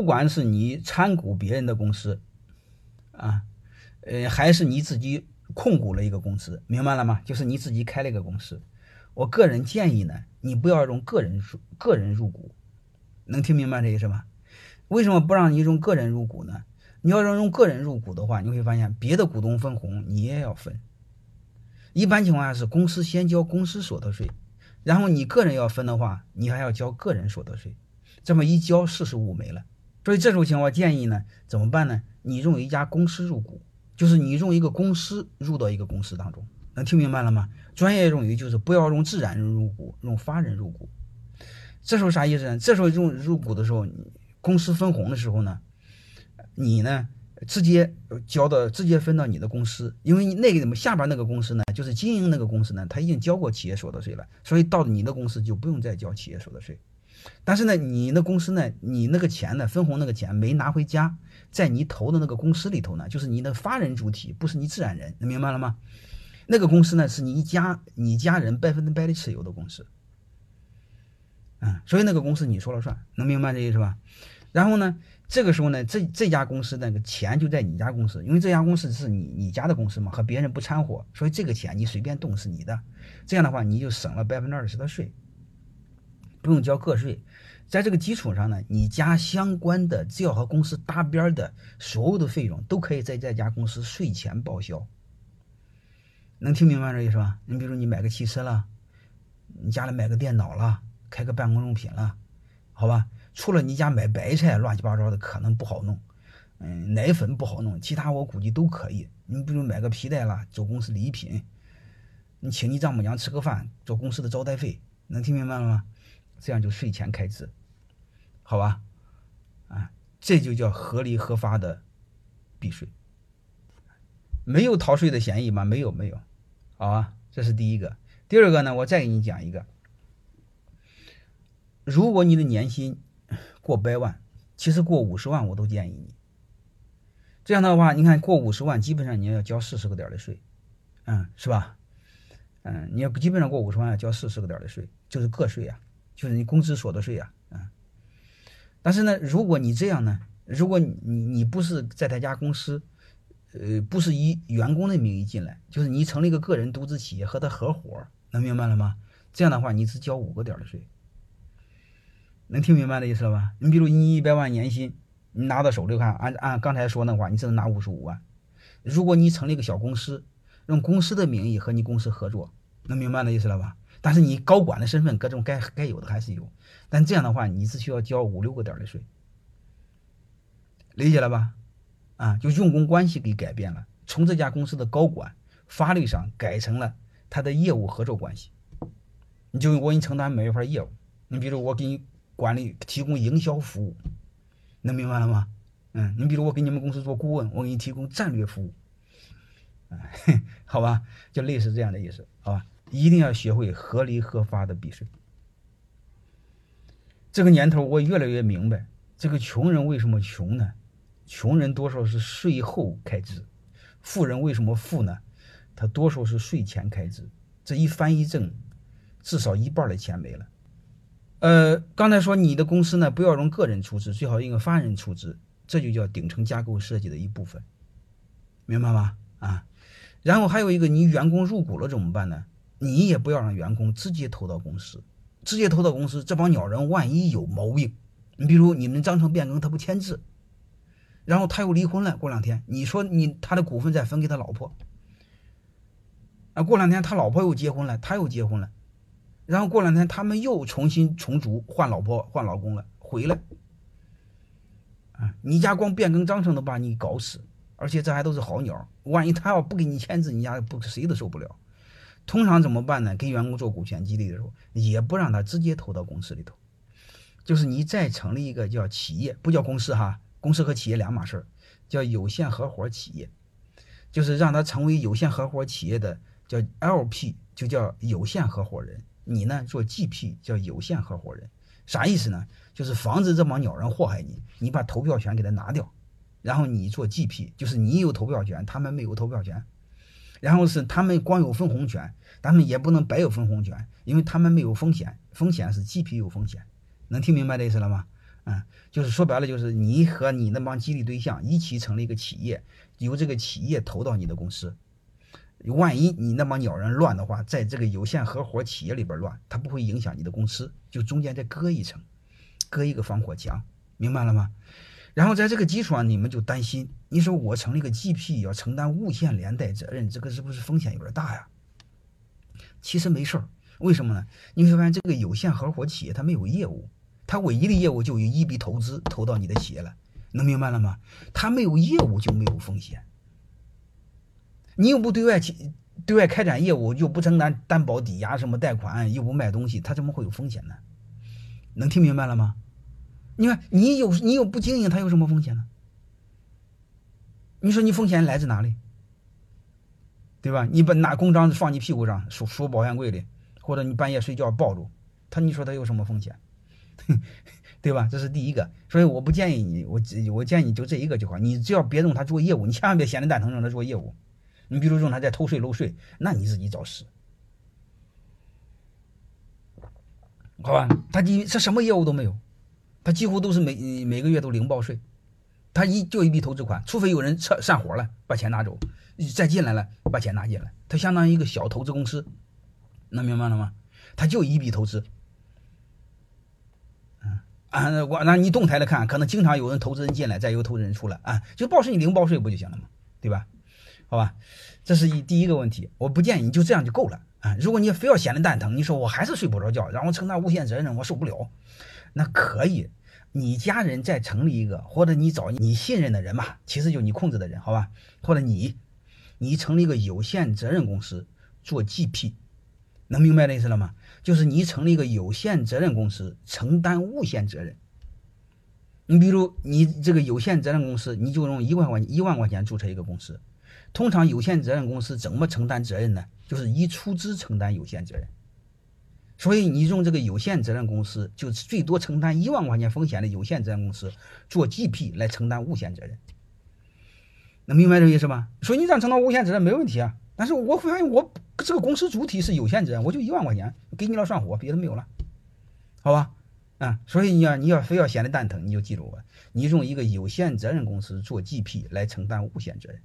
不管是你参股别人的公司，啊，呃，还是你自己控股了一个公司，明白了吗？就是你自己开了一个公司。我个人建议呢，你不要用个人入个人入股，能听明白这意思吗？为什么不让你用个人入股呢？你要是用个人入股的话，你会发现别的股东分红你也要分。一般情况下是公司先交公司所得税，然后你个人要分的话，你还要交个人所得税，这么一交四十五没了。所以这种情况建议呢，怎么办呢？你用一家公司入股，就是你用一个公司入到一个公司当中，能听明白了吗？专业用语就是不要用自然人入股，用法人入股。这时候啥意思呢？这时候用入股的时候，公司分红的时候呢，你呢？直接交到直接分到你的公司，因为那个下边那个公司呢，就是经营那个公司呢，他已经交过企业所得税了，所以到你的公司就不用再交企业所得税。但是呢，你那公司呢，你那个钱呢，分红那个钱没拿回家，在你投的那个公司里头呢，就是你的法人主体，不是你自然人，能明白了吗？那个公司呢，是你一家你家人百分之百的持有的公司，嗯，所以那个公司你说了算，能明白这意思吧？然后呢？这个时候呢，这这家公司那个钱就在你家公司，因为这家公司是你你家的公司嘛，和别人不掺和，所以这个钱你随便动是你的。这样的话，你就省了百分之二十的税，不用交个税。在这个基础上呢，你家相关的只要和公司搭边的所有的费用都可以在这家公司税前报销。能听明白这意思吧？你比如你买个汽车了，你家里买个电脑了，开个办公用品了，好吧？除了你家买白菜乱七八糟的可能不好弄，嗯，奶粉不好弄，其他我估计都可以。你比如买个皮带啦，做公司礼品，你请你丈母娘吃个饭，做公司的招待费，能听明白了吗？这样就税前开支，好吧？啊，这就叫合理合法的避税，没有逃税的嫌疑吗？没有，没有，好吧？这是第一个。第二个呢，我再给你讲一个，如果你的年薪。过百万，其实过五十万我都建议你。这样的话，你看过五十万，基本上你要交四十个点的税，嗯，是吧？嗯，你要基本上过五十万要交四十个点的税，就是个税呀，就是你工资所得税呀，嗯。但是呢，如果你这样呢，如果你你不是在他家公司，呃，不是以员工的名义进来，就是你成立一个个人独资企业和他合伙，能明白了吗？这样的话，你只交五个点的税。能听明白的意思了吧？你比如你一百万年薪，你拿到手里看，按按刚才说那话，你只能拿五十五万。如果你成立一个小公司，用公司的名义和你公司合作，能明白的意思了吧？但是你高管的身份，各种该该有的还是有。但这样的话，你只需要交五六个点的税，理解了吧？啊，就用工关系给改变了，从这家公司的高管法律上改成了他的业务合作关系。你就我给你承担每一份业务，你比如我给你。管理提供营销服务，能明白了吗？嗯，你比如我给你们公司做顾问，我给你提供战略服务，好吧，就类似这样的意思，好吧？一定要学会合理合法的避税。这个年头我越来越明白，这个穷人为什么穷呢？穷人多少是税后开支，富人为什么富呢？他多数是税前开支，这一翻一正，至少一半的钱没了。呃，刚才说你的公司呢，不要用个人出资，最好用法人出资，这就叫顶层架构设计的一部分，明白吗？啊，然后还有一个，你员工入股了怎么办呢？你也不要让员工直接投到公司，直接投到公司，这帮鸟人万一有毛病，你比如你们章程变更他不签字，然后他又离婚了，过两天你说你他的股份再分给他老婆，啊，过两天他老婆又结婚了，他又结婚了。然后过两天他们又重新重组，换老婆换老公了，回来，啊，你家光变更章程都把你搞死，而且这还都是好鸟，万一他要不给你签字，你家不谁都受不了。通常怎么办呢？给员工做股权激励的时候，也不让他直接投到公司里头，就是你再成立一个叫企业，不叫公司哈，公司和企业两码事儿，叫有限合伙企业，就是让他成为有限合伙企业的叫 LP，就叫有限合伙人。你呢做 GP 叫有限合伙人，啥意思呢？就是防止这帮鸟人祸害你，你把投票权给他拿掉，然后你做 GP，就是你有投票权，他们没有投票权，然后是他们光有分红权，他们也不能白有分红权，因为他们没有风险，风险是 GP 有风险，能听明白这意思了吗？嗯，就是说白了，就是你和你那帮激励对象一起成立一个企业，由这个企业投到你的公司。万一你那帮鸟人乱的话，在这个有限合伙企业里边乱，它不会影响你的公司，就中间再隔一层，隔一个防火墙，明白了吗？然后在这个基础上，你们就担心，你说我成立个 GP 要承担无限连带责任，这个是不是风险有点大呀？其实没事儿，为什么呢？你会发现这个有限合伙企业它没有业务，它唯一的业务就有一笔投资投到你的企业了，能明白了吗？它没有业务就没有风险。你又不对外去对外开展业务，又不承担担保抵押什么贷款，又不卖东西，它怎么会有风险呢？能听明白了吗？你看，你有你有不经营，他有什么风险呢？你说你风险来自哪里？对吧？你把拿公章放你屁股上，锁锁保险柜里，或者你半夜睡觉抱住他，你说他有什么风险？对吧？这是第一个，所以我不建议你，我我建议你就这一个就好，你只要别用他做业务，你千万别闲着蛋疼让他做业务。你比如说他在偷税漏税，那你自己找死，好吧？他你他什么业务都没有，他几乎都是每每个月都零报税，他一就一笔投资款，除非有人撤散伙了把钱拿走，再进来了把钱拿进来，他相当于一个小投资公司，能明白了吗？他就一笔投资，嗯啊，我那你动态的看，可能经常有人投资人进来，再有投资人出来啊，就报税你零报税不就行了吗？对吧？好吧，这是一第一个问题，我不建议你就这样就够了啊！如果你非要闲得蛋疼，你说我还是睡不着觉，让我承担无限责任，我受不了，那可以，你家人再成立一个，或者你找你信任的人嘛，其实就你控制的人，好吧？或者你，你成立一个有限责任公司做 GP，能明白这意思了吗？就是你成立一个有限责任公司，承担无限责任。你比如你这个有限责任公司，你就用一万块一万块钱注册一个公司。通常有限责任公司怎么承担责任呢？就是以出资承担有限责任。所以你用这个有限责任公司，就最多承担一万块钱风险的有限责任公司做 GP 来承担无限责任。能明白这个意思吗？所以你这样承担无限责任没问题啊。但是我发现我这个公司主体是有限责任，我就一万块钱给你了上火，别的没有了，好吧？啊，所以你要你要非要闲得蛋疼，你就记住我，你用一个有限责任公司做 GP 来承担无限责任。